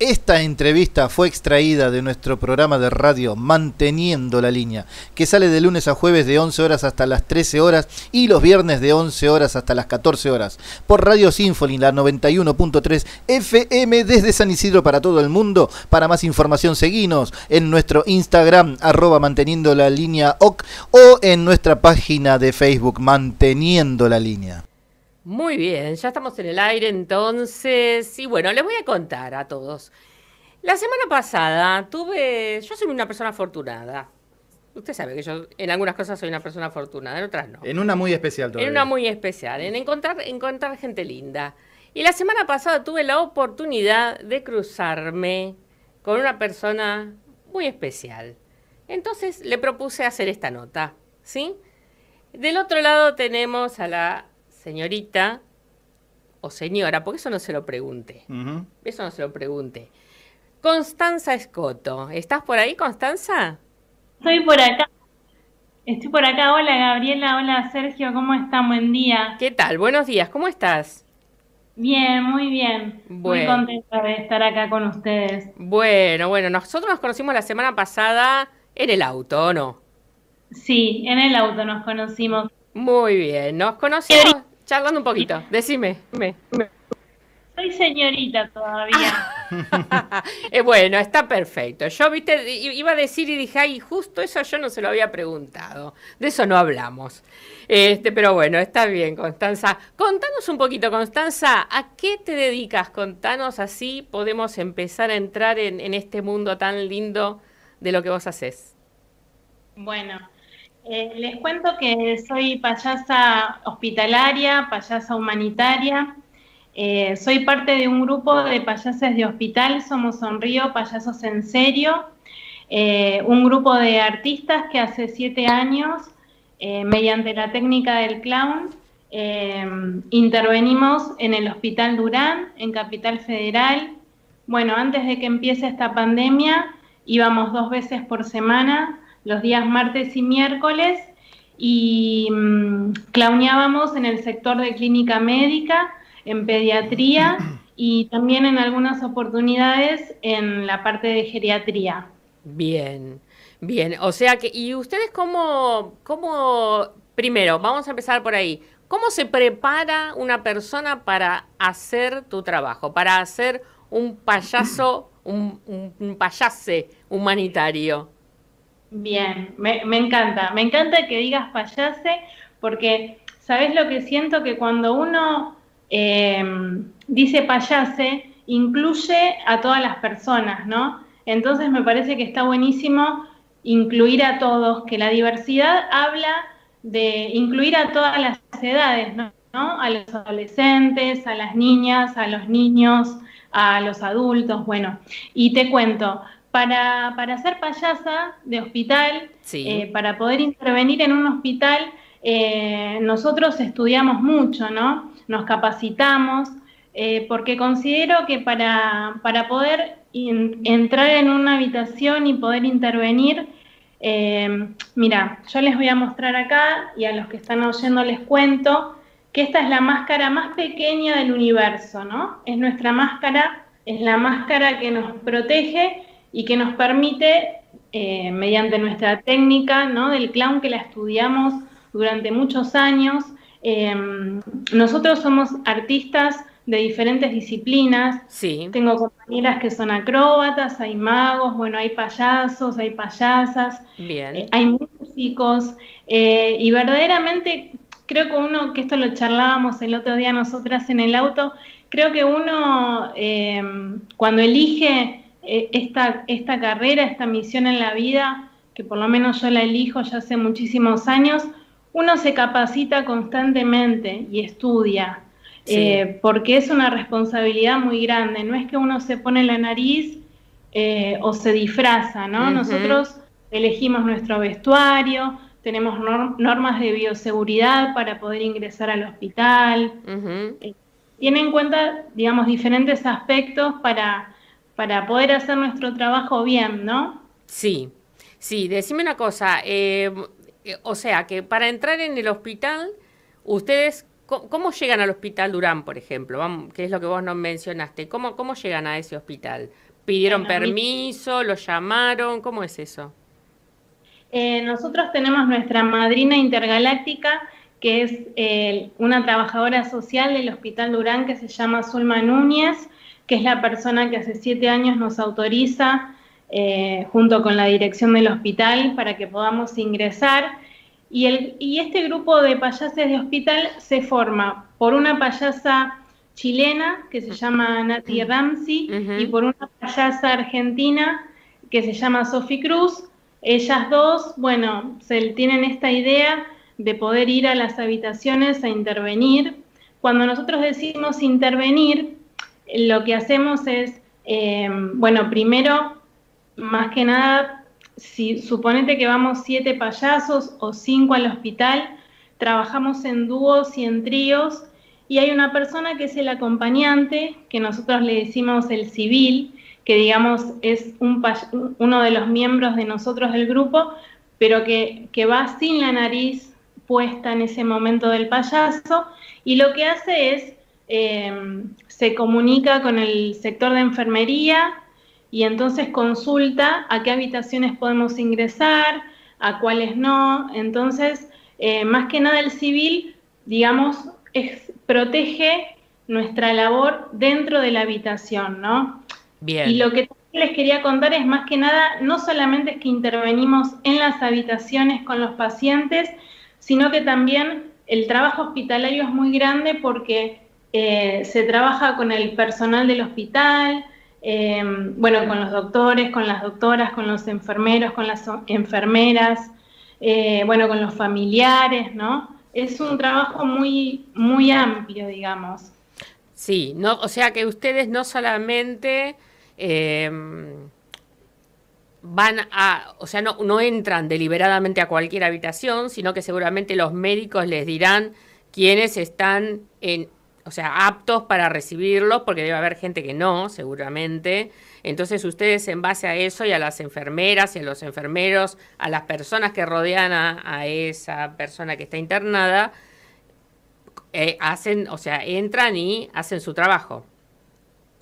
Esta entrevista fue extraída de nuestro programa de radio Manteniendo la Línea, que sale de lunes a jueves de 11 horas hasta las 13 horas y los viernes de 11 horas hasta las 14 horas, por Radio Sinfoni, la 91.3 FM desde San Isidro para todo el mundo. Para más información, seguinos en nuestro Instagram, arroba Manteniendo la Línea OC, o en nuestra página de Facebook Manteniendo la Línea. Muy bien, ya estamos en el aire entonces. Y bueno, les voy a contar a todos. La semana pasada tuve. Yo soy una persona afortunada. Usted sabe que yo en algunas cosas soy una persona afortunada, en otras no. En una muy especial todavía. En una muy especial, en encontrar, encontrar gente linda. Y la semana pasada tuve la oportunidad de cruzarme con una persona muy especial. Entonces le propuse hacer esta nota, ¿sí? Del otro lado tenemos a la señorita o señora, porque eso no se lo pregunte. Eso no se lo pregunte. Constanza Escoto. ¿Estás por ahí, Constanza? Estoy por acá. Estoy por acá. Hola, Gabriela. Hola, Sergio. ¿Cómo están? Buen día. ¿Qué tal? Buenos días. ¿Cómo estás? Bien, muy bien. Muy contenta de estar acá con ustedes. Bueno, bueno. Nosotros nos conocimos la semana pasada en el auto, ¿o no? Sí, en el auto nos conocimos. Muy bien. Nos conocimos charlando un poquito. Decime. Soy señorita todavía. eh, bueno, está perfecto. Yo, viste, iba a decir y dije, ay, justo eso yo no se lo había preguntado. De eso no hablamos. Este, pero bueno, está bien, Constanza. Contanos un poquito, Constanza, ¿a qué te dedicas? Contanos así podemos empezar a entrar en, en este mundo tan lindo de lo que vos haces. Bueno, eh, les cuento que soy payasa hospitalaria, payasa humanitaria. Eh, soy parte de un grupo de payases de hospital, somos Sonrío, Payasos en Serio, eh, un grupo de artistas que hace siete años, mediante la técnica del clown, intervenimos en el Hospital Durán, en Capital Federal. Bueno, antes de que empiece esta pandemia, íbamos dos veces por semana los días martes y miércoles y mm, clauneábamos en el sector de clínica médica, en pediatría y también en algunas oportunidades en la parte de geriatría. Bien, bien. O sea que, ¿y ustedes cómo, cómo, primero, vamos a empezar por ahí, ¿cómo se prepara una persona para hacer tu trabajo, para hacer un payaso, un, un payase humanitario? Bien, me, encanta. Me encanta que digas payase porque, ¿sabes lo que siento? Que cuando uno eh, dice payase, incluye a todas las personas, ¿no? Entonces me parece que está buenísimo incluir a todos, que la diversidad habla de incluir a todas las edades, ¿no? A los adolescentes, a las niñas, a los niños, a los adultos, bueno. Y te cuento, para, para ser payasa de hospital, eh, para poder intervenir en un hospital, eh, nosotros estudiamos mucho, ¿no? Nos capacitamos, eh, porque considero que para, para poder entrar en una habitación y poder intervenir, mira, yo les voy a mostrar acá y a los que están oyendo les cuento que esta es la máscara más pequeña del universo, ¿no? Es nuestra máscara, es la máscara que nos protege y que nos permite, eh, mediante nuestra técnica ¿no? del clown que la estudiamos durante muchos años, eh, nosotros somos artistas de diferentes disciplinas. Sí. Tengo compañeras que son acróbatas, hay magos, bueno, hay payasos, hay payasas, Bien. Eh, hay músicos, y verdaderamente creo que uno, que esto lo charlábamos el otro día nosotras en el auto, creo que uno cuando elige esta, esta carrera, esta misión en la vida, que por lo menos yo la elijo ya hace muchísimos años, uno se capacita constantemente y estudia, eh, porque es una responsabilidad muy grande. No es que uno se pone la nariz eh, o se disfraza, ¿no? Nosotros elegimos nuestro vestuario, tenemos normas de bioseguridad para poder ingresar al hospital. Eh, tiene en cuenta, digamos, diferentes aspectos para para poder hacer nuestro trabajo bien, ¿no? Sí, sí, decime una cosa, eh, o sea, que para entrar en el hospital, ustedes, ¿cómo, llegan al hospital Durán, por ejemplo? Vamos, que es lo que vos nos mencionaste, ¿Cómo, ¿cómo llegan a ese hospital? ¿Pidieron permiso? ¿Lo llamaron? ¿Cómo es eso? Eh, nosotros tenemos nuestra madrina intergaláctica, que es eh, una trabajadora social del Hospital Durán que se llama Zulma Núñez, que es la persona que hace siete años nos autoriza, eh, junto con la dirección del hospital, para que podamos ingresar. Y, el, y este grupo de payases de hospital se forma por una payasa chilena que se llama Nati Ramsey y por una payasa argentina que se llama Sophie Cruz. Ellas dos, bueno, se tienen esta idea de poder ir a las habitaciones a intervenir. Cuando nosotros decimos intervenir, lo que hacemos es, eh, bueno, primero, más que nada, si suponete que vamos siete payasos o cinco al hospital, trabajamos en dúos y en tríos y hay una persona que es el acompañante, que nosotros le decimos el civil, que digamos es un, uno de los miembros de nosotros del grupo, pero que, va sin la nariz puesta en ese momento del payaso, y lo que hace es, eh, se comunica con el sector de enfermería y entonces consulta a qué habitaciones podemos ingresar, a cuáles no. Entonces, eh, más que nada el civil, digamos, es, protege nuestra labor dentro de la habitación, ¿no? Bien. Y lo que les quería contar es más que nada, no solamente es que intervenimos en las habitaciones con los pacientes, sino que también el trabajo hospitalario es muy grande porque eh, se trabaja con el personal del hospital, eh, bueno, con los doctores, con las doctoras, con los enfermeros, con las enfermeras, eh, bueno, con los familiares, ¿no? es un trabajo muy, muy amplio, digamos. Sí, no, o sea que ustedes no solamente em, van a, o sea, no, no entran deliberadamente a cualquier habitación, sino que seguramente los médicos les dirán quiénes están en, o sea, aptos para recibirlos, porque debe haber gente que no, seguramente. Entonces ustedes en base a eso y a las enfermeras y a los enfermeros, a las personas que rodean a, esa persona que está internada, eh, hacen, o sea, entran y hacen su trabajo.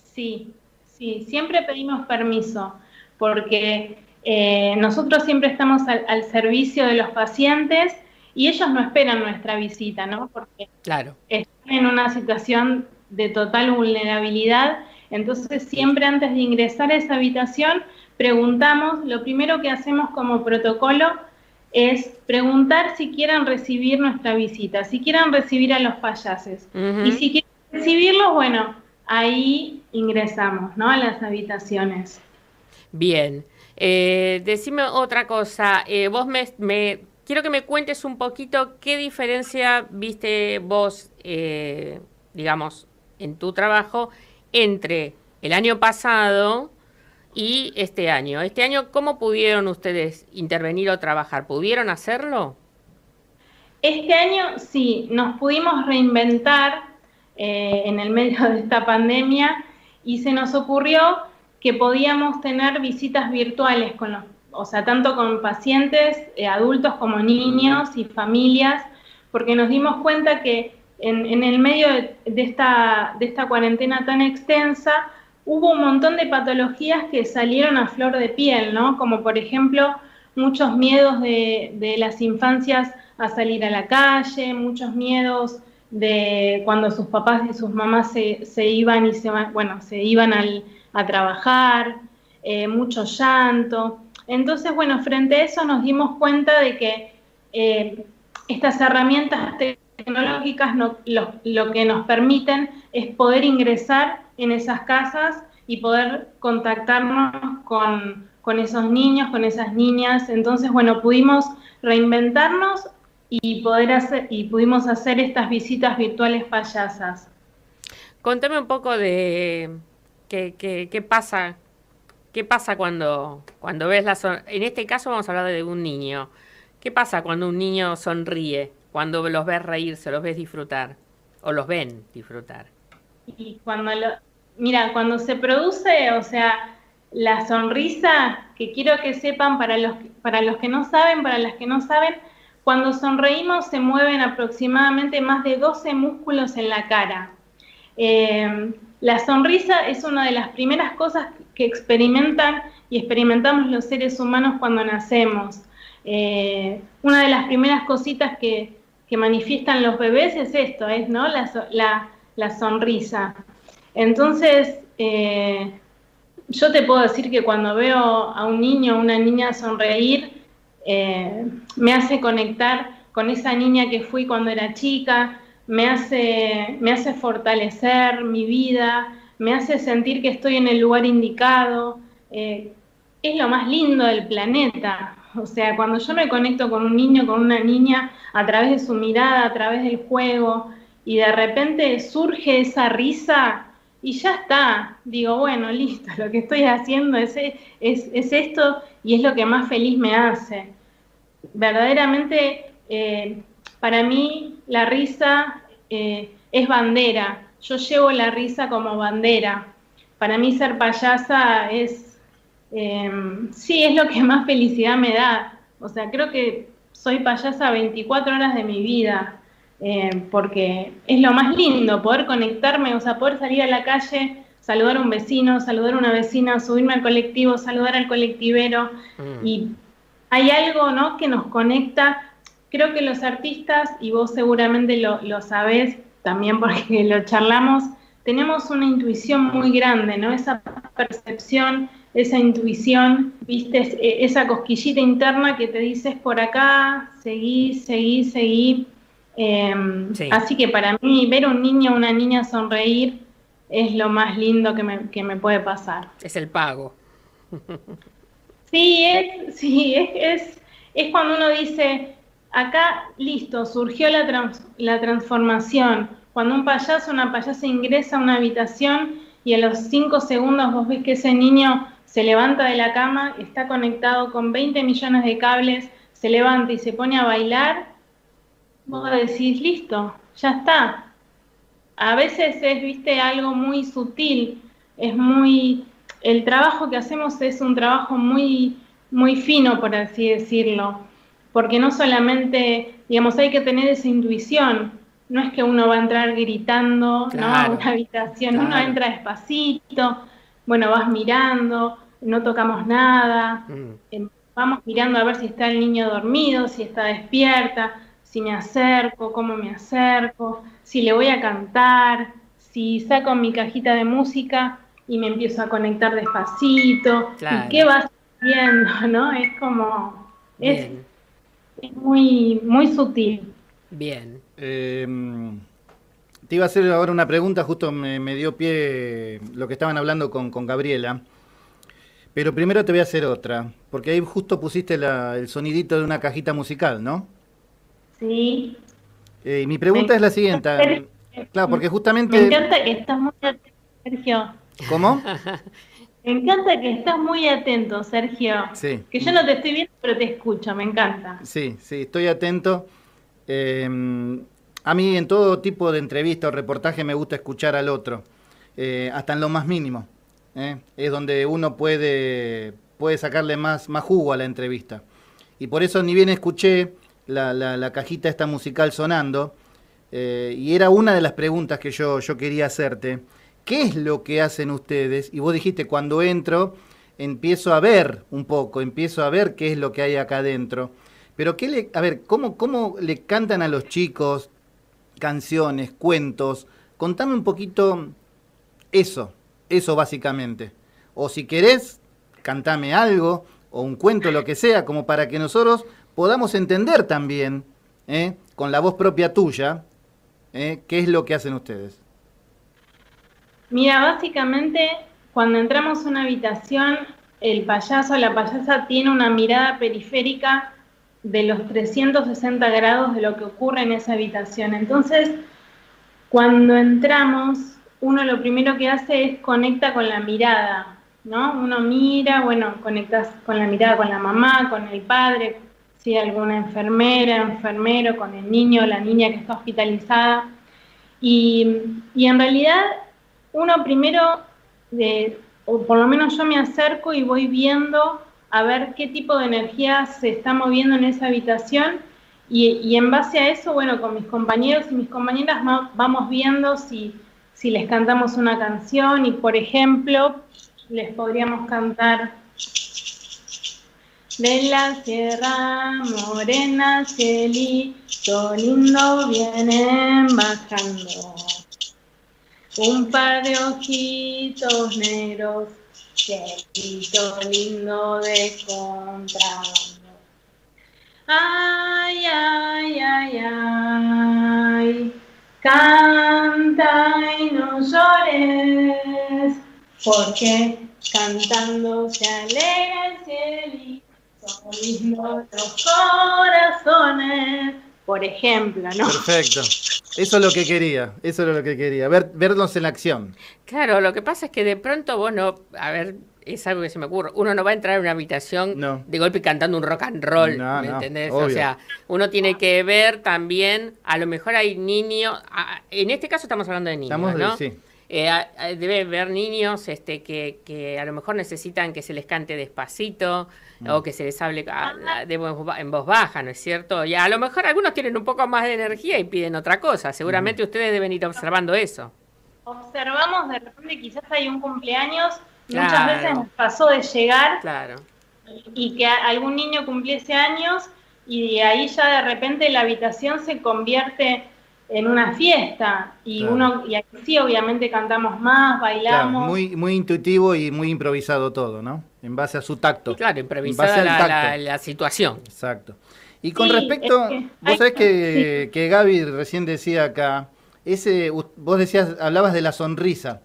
Sí, sí, siempre pedimos permiso, porque eh, nosotros siempre estamos al, al servicio de los pacientes y ellos no esperan nuestra visita, ¿no? Porque claro. están en una situación de total vulnerabilidad, entonces siempre antes de ingresar a esa habitación preguntamos, lo primero que hacemos como protocolo es preguntar si quieren recibir nuestra visita, si quieren recibir a los payases. Y si quieren recibirlos, bueno, ahí ingresamos, ¿no? A las habitaciones. Bien. Eh, decime otra cosa. Eh, vos me, me quiero que me cuentes un poquito qué diferencia viste vos, eh, digamos, en tu trabajo entre el año pasado y este año. Este año, ¿cómo pudieron ustedes intervenir o trabajar? ¿Pudieron hacerlo? Este año sí, nos pudimos reinventar eh, en el medio de esta pandemia y se nos ocurrió que podíamos tener visitas virtuales con los o sea, tanto con pacientes, eh, adultos como niños y familias, porque nos dimos cuenta que en, el medio de, esta, cuarentena tan extensa, hubo un montón de patologías que salieron a flor de piel, ¿no? Como por ejemplo muchos miedos de, las infancias a salir a la calle, muchos miedos de cuando sus papás y sus mamás se, iban y se bueno, se iban a trabajar, eh, mucho llanto. Entonces, bueno, frente a eso nos dimos cuenta de que eh, estas herramientas tecnológicas lo, que nos permiten es poder ingresar en esas casas y poder contactarnos con, esos niños, con esas niñas. Entonces, bueno, pudimos reinventarnos y poder hacer y pudimos hacer estas visitas virtuales payasas. Contame un poco de qué, qué, qué pasa ¿Qué pasa cuando, cuando ves la En este caso vamos a hablar de un niño. ¿Qué pasa cuando un niño sonríe? Cuando los ves reírse, los ves disfrutar. O los ven disfrutar. Y cuando lo... Mira, cuando se produce, o sea, la sonrisa, que quiero que sepan para los, para los que no saben, para las que no saben, cuando sonreímos se mueven aproximadamente más de 12 músculos en la cara. Eh, la sonrisa es una de las primeras cosas que experimentan y experimentamos los seres humanos cuando nacemos. Eh, una de las primeras cositas que, manifiestan los bebés es esto, es ¿no? la, sonrisa. Entonces, eh, yo te puedo decir que cuando veo a un niño o una niña sonreír, eh, me hace conectar con esa niña que fui cuando era chica, me hace, me hace fortalecer mi vida, me hace sentir que estoy en el lugar indicado. es lo más lindo del planeta. O sea, cuando yo me conecto con un niño, con una niña, a través de su mirada, a través del juego, y de repente surge esa risa y ya está. Digo, bueno, listo, lo que estoy haciendo es, es, esto y es lo que más feliz me hace. Verdaderamente, eh, para mí, la risa eh, es bandera. Yo llevo la risa como bandera. Para mí ser payasa es Em, sí, es lo que más felicidad me da. O sea, creo que soy payasa 24 horas de mi vida, em, porque es lo más lindo, poder conectarme, o sea, poder salir a la calle, saludar a un vecino, saludar a una vecina, subirme al colectivo, saludar al colectivero. Mm. Y hay algo, ¿no?, que nos conecta. Creo que los artistas, y vos seguramente lo, lo sabés también porque lo charlamos, tenemos una intuición muy grande, ¿no? Esa percepción esa intuición, viste, e, esa cosquillita interna que te dices por acá, seguí, seguí, seguí. Em, así que para mí ver a un niño o una niña sonreír es lo más lindo que me, puede pasar. Es el pago. Sí, es, sí, es, es, cuando uno dice, acá, listo, surgió la, la transformación. Cuando un payaso una payasa ingresa a una habitación y a los cinco segundos vos ves que ese niño se levanta de la cama, está conectado con 20 millones de cables, se levanta y se pone a bailar, vos decís, listo, ya está. A veces es, viste, algo muy sutil, es muy, el trabajo que hacemos es un trabajo muy, muy fino, por así decirlo, porque no solamente, digamos, hay que tener esa intuición, no es que uno va a entrar gritando ¿no? a una habitación, uno entra despacito, bueno, vas mirando, no tocamos nada, mm. em, vamos mirando a ver si está el niño dormido, si está despierta, si me acerco, cómo me acerco, si le voy a cantar, si saco mi cajita de música y me empiezo a conectar despacito, y qué vas viendo, ¿no? Es como, es, muy, muy sutil. Bien. Em, te iba a hacer ahora una pregunta, justo me, dio pie lo que estaban hablando con, Gabriela. Pero primero te voy a hacer otra, porque ahí justo pusiste el sonidito de una cajita musical, ¿no? Sí. Eh, mi pregunta es la siguiente. Claro, porque justamente... Me encanta que estás muy atento, Sergio. ¿Cómo? Me encanta que estás muy atento, Sergio. Sí. Que yo no te estoy viendo, pero te escucho, me encanta. Sí, sí, estoy atento. Eh, a mí en todo tipo de entrevista o reportaje me gusta escuchar al otro, eh, hasta en lo más mínimo. ¿eh? Es donde uno puede, puede sacarle más, más jugo a la entrevista. Y por eso ni bien escuché la, cajita esta musical sonando, eh, y era una de las preguntas que yo, yo quería hacerte. ¿Qué es lo que hacen ustedes? Y vos dijiste, cuando entro, empiezo a ver un poco, empiezo a ver qué es lo que hay acá adentro. Pero, ¿qué le, a ver, ¿cómo, ¿cómo le cantan a los chicos? canciones, cuentos. Contame un poquito eso, eso básicamente. O si querés, cantame algo, o un cuento, lo que sea, como para que nosotros podamos entender también, ¿eh? con la voz propia tuya, ¿eh? qué es lo que hacen ustedes. Mira, básicamente cuando entramos a una habitación, el payaso la payasa tiene una mirada periférica de los 360 grados de lo que ocurre en esa habitación. Entonces, cuando entramos, uno lo primero que hace es conecta con la mirada, ¿no? Uno mira, bueno, conectas con la mirada con la mamá, con el padre, si alguna enfermera, enfermero, con el niño la niña que está hospitalizada. Y, y en realidad, uno primero, de, o por lo menos yo me acerco y voy viendo a ver qué tipo de energía se está moviendo en esa habitación y, en base a eso, bueno, con mis compañeros y mis compañeras vamos viendo si, les cantamos una canción y, por ejemplo, les podríamos cantar. De la sierra morena, cielito lindo, vienen bajando. Un par de ojitos negros, cielito lindo de contrabando. Ay, ay, ay, ay, canta y no llores, porque cantando se alegra el cielito, lindo los corazones, por ejemplo, ¿no? Perfecto. Eso es lo que quería, eso es lo que quería, ver, verlos en acción. Claro, lo que pasa es que de pronto vos no, a ver, es algo que se me ocurre. Uno no va a entrar en una habitación de golpe cantando un rock and roll, ¿me entendés? O sea, uno tiene que ver también, a lo mejor hay niños, en este caso estamos hablando de niños, ¿no? sí. Eh, debe haber niños este, que, que, a lo mejor necesitan que se les cante despacito mm. o que se les hable en voz baja, ¿no es cierto? Y a lo mejor algunos tienen un poco más de energía y piden otra cosa. Seguramente ustedes deben ir observando eso. Observamos de repente, quizás hay un cumpleaños Muchas veces nos pasó de llegar y que algún niño cumpliese años y ahí ya de repente la habitación se convierte en una fiesta y uno y aquí sí obviamente cantamos más, bailamos. muy muy intuitivo y muy improvisado todo, ¿no? En base a su tacto. claro, improvisada la, situación. Exacto. Y con respecto, vos sabés que, que Gaby recién decía acá, ese vos decías, hablabas de la sonrisa.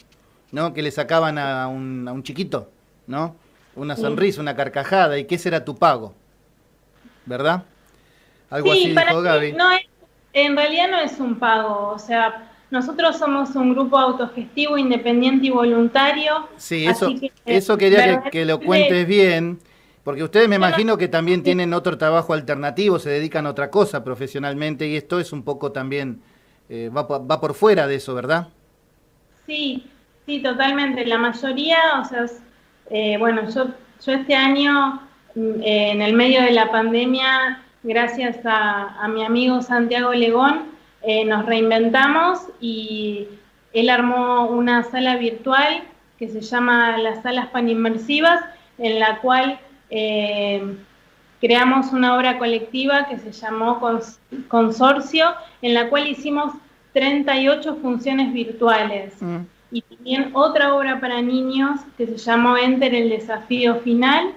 ¿no? Que le sacaban a un, a un chiquito, ¿no? Una sonrisa, una carcajada, y que ese era tu pago, ¿verdad? Algo así dijo Gaby. No en realidad no es un pago, o sea, nosotros somos un grupo autogestivo, independiente y voluntario. Sí, eso, eso quería que, lo cuentes bien, porque ustedes me imagino que también tienen otro trabajo alternativo, se dedican a otra cosa profesionalmente y esto es un poco también, eh, va, va por fuera de eso, ¿verdad? Sí, Sí, totalmente. La mayoría, o sea, eh, bueno, yo, yo este año, mm, eh, en el medio de la pandemia, gracias a, mi amigo Santiago Legón, eh, nos reinventamos y él armó una sala virtual que se llama las salas paninmersivas, en la cual creamos una obra colectiva que se llamó Consorcio, en la cual hicimos 38 funciones virtuales. Mm y también otra obra para niños que se llamó Enter el desafío final.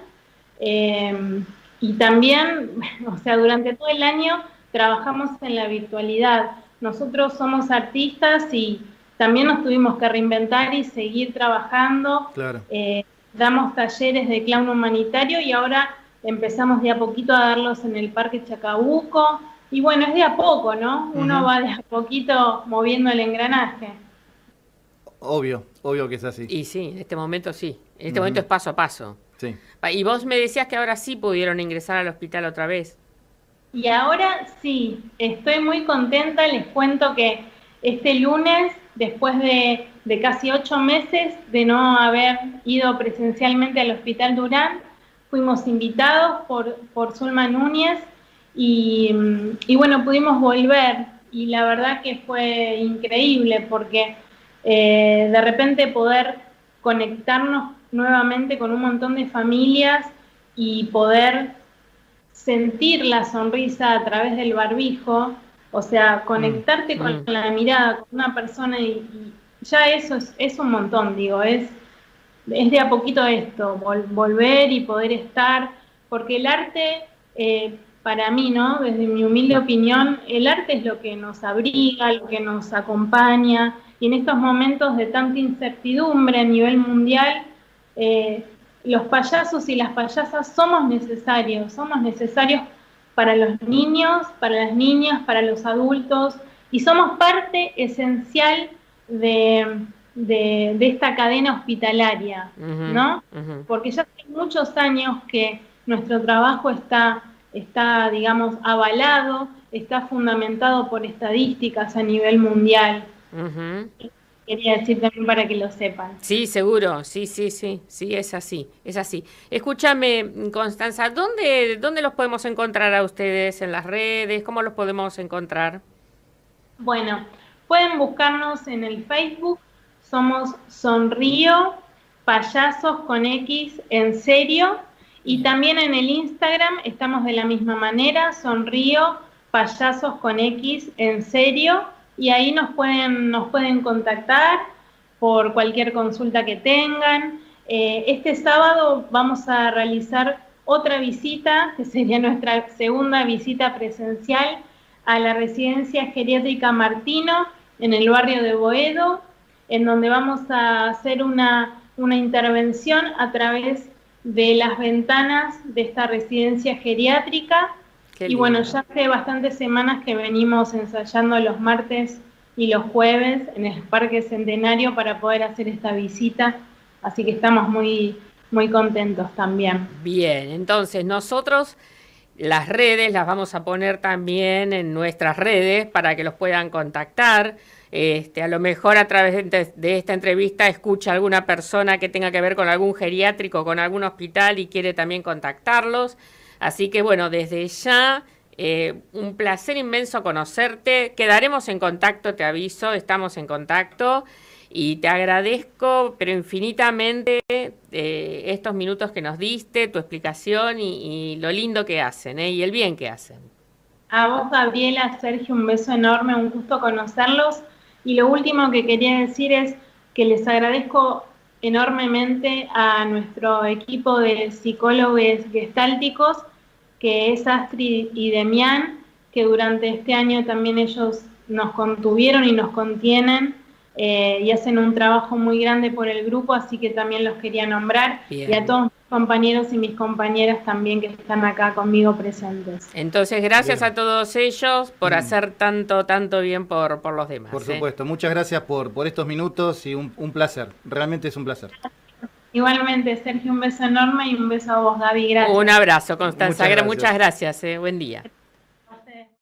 Em, y también, o sea, durante todo el año trabajamos en la virtualidad. Nosotros somos artistas y también nos tuvimos que reinventar y seguir trabajando. Claro. Eh, damos talleres de clown humanitario y ahora empezamos de a poquito a darlos en el Parque Chacabuco. Y bueno, es de a poco, ¿no? Uno va de a poquito moviendo el engranaje. Obvio, obvio que es así. Y sí, en este momento sí. En este momento es paso a paso. Sí. Y vos me decías que ahora sí pudieron ingresar al hospital otra vez. Y ahora sí, estoy muy contenta. Les cuento que este lunes, después de, casi ocho meses de no haber ido presencialmente al Hospital Durán, fuimos invitados por, por Zulma Núñez y, y bueno, pudimos volver. Y la verdad que fue increíble porque eh, de repente poder conectarnos nuevamente con un montón de familias y poder sentir la sonrisa a través del barbijo, o sea, conectarte mm, con mm. la mirada con una persona y, ya eso es, un montón, digo, es, es de a poquito esto, volver y poder estar, porque el arte, eh, para mí, ¿no? Desde mi humilde opinión, el arte es lo que nos abriga, lo que nos acompaña, y en estos momentos de tanta incertidumbre a nivel mundial, eh, los payasos y las payasas somos necesarios, somos necesarios para los niños, para las niñas, para los adultos, y somos parte esencial de, esta cadena hospitalaria, ¿no? Porque ya hace muchos años que nuestro trabajo está, está, digamos, avalado, está fundamentado por estadísticas a nivel mundial. Quería decir también para que lo sepan. Sí, seguro, sí, sí, sí, sí, es así, es así. Escúchame, Constanza, ¿dónde, ¿dónde los podemos encontrar a ustedes? ¿En las redes? ¿Cómo los podemos encontrar? Bueno, pueden buscarnos en el Facebook, somos Sonrío payasos con X en serio. Y también en el Instagram estamos de la misma manera, sonrío, payasos con X en serio. Y ahí nos pueden, nos pueden contactar por cualquier consulta que tengan. Eh, este sábado vamos a realizar otra visita, que sería nuestra segunda visita presencial a la residencia geriátrica Martino en el barrio de Boedo, en donde vamos a hacer una, intervención a través de las ventanas de esta residencia geriátrica. Y bueno, ya hace bastantes semanas que venimos ensayando los martes y los jueves en el Parque Centenario para poder hacer esta visita, así que estamos muy, muy contentos también. Bien, entonces nosotros las redes las vamos a poner también en nuestras redes para que los puedan contactar. Este, a lo mejor a través de, esta entrevista escucha alguna persona que tenga que ver con algún geriátrico, con algún hospital y quiere también contactarlos. Así que bueno, desde ya eh, un placer inmenso conocerte. Quedaremos en contacto, te aviso, estamos en contacto y te agradezco, pero infinitamente, eh, estos minutos que nos diste, tu explicación y, lo lindo que hacen ¿eh? y el bien que hacen. A vos, Gabriela, Sergio, un beso enorme, un gusto conocerlos. Y lo último que quería decir es que les agradezco enormemente a nuestro equipo de psicólogos gestálticos, que es Astrid y Demián, que durante este año también ellos nos contuvieron y nos contienen eh, y hacen un trabajo muy grande por el grupo, así que también los quería nombrar. Y a todos compañeros y mis compañeras también que están acá conmigo presentes. Entonces, gracias a todos ellos por hacer tanto, tanto bien por, por los demás. Por ¿eh? supuesto, muchas gracias por, por estos minutos y un, un placer, realmente es un placer. Igualmente, Sergio, un beso enorme y un beso a vos, Gaby. Gracias. Un abrazo, Constanza. Muchas gracias, muchas gracias eh. buen día.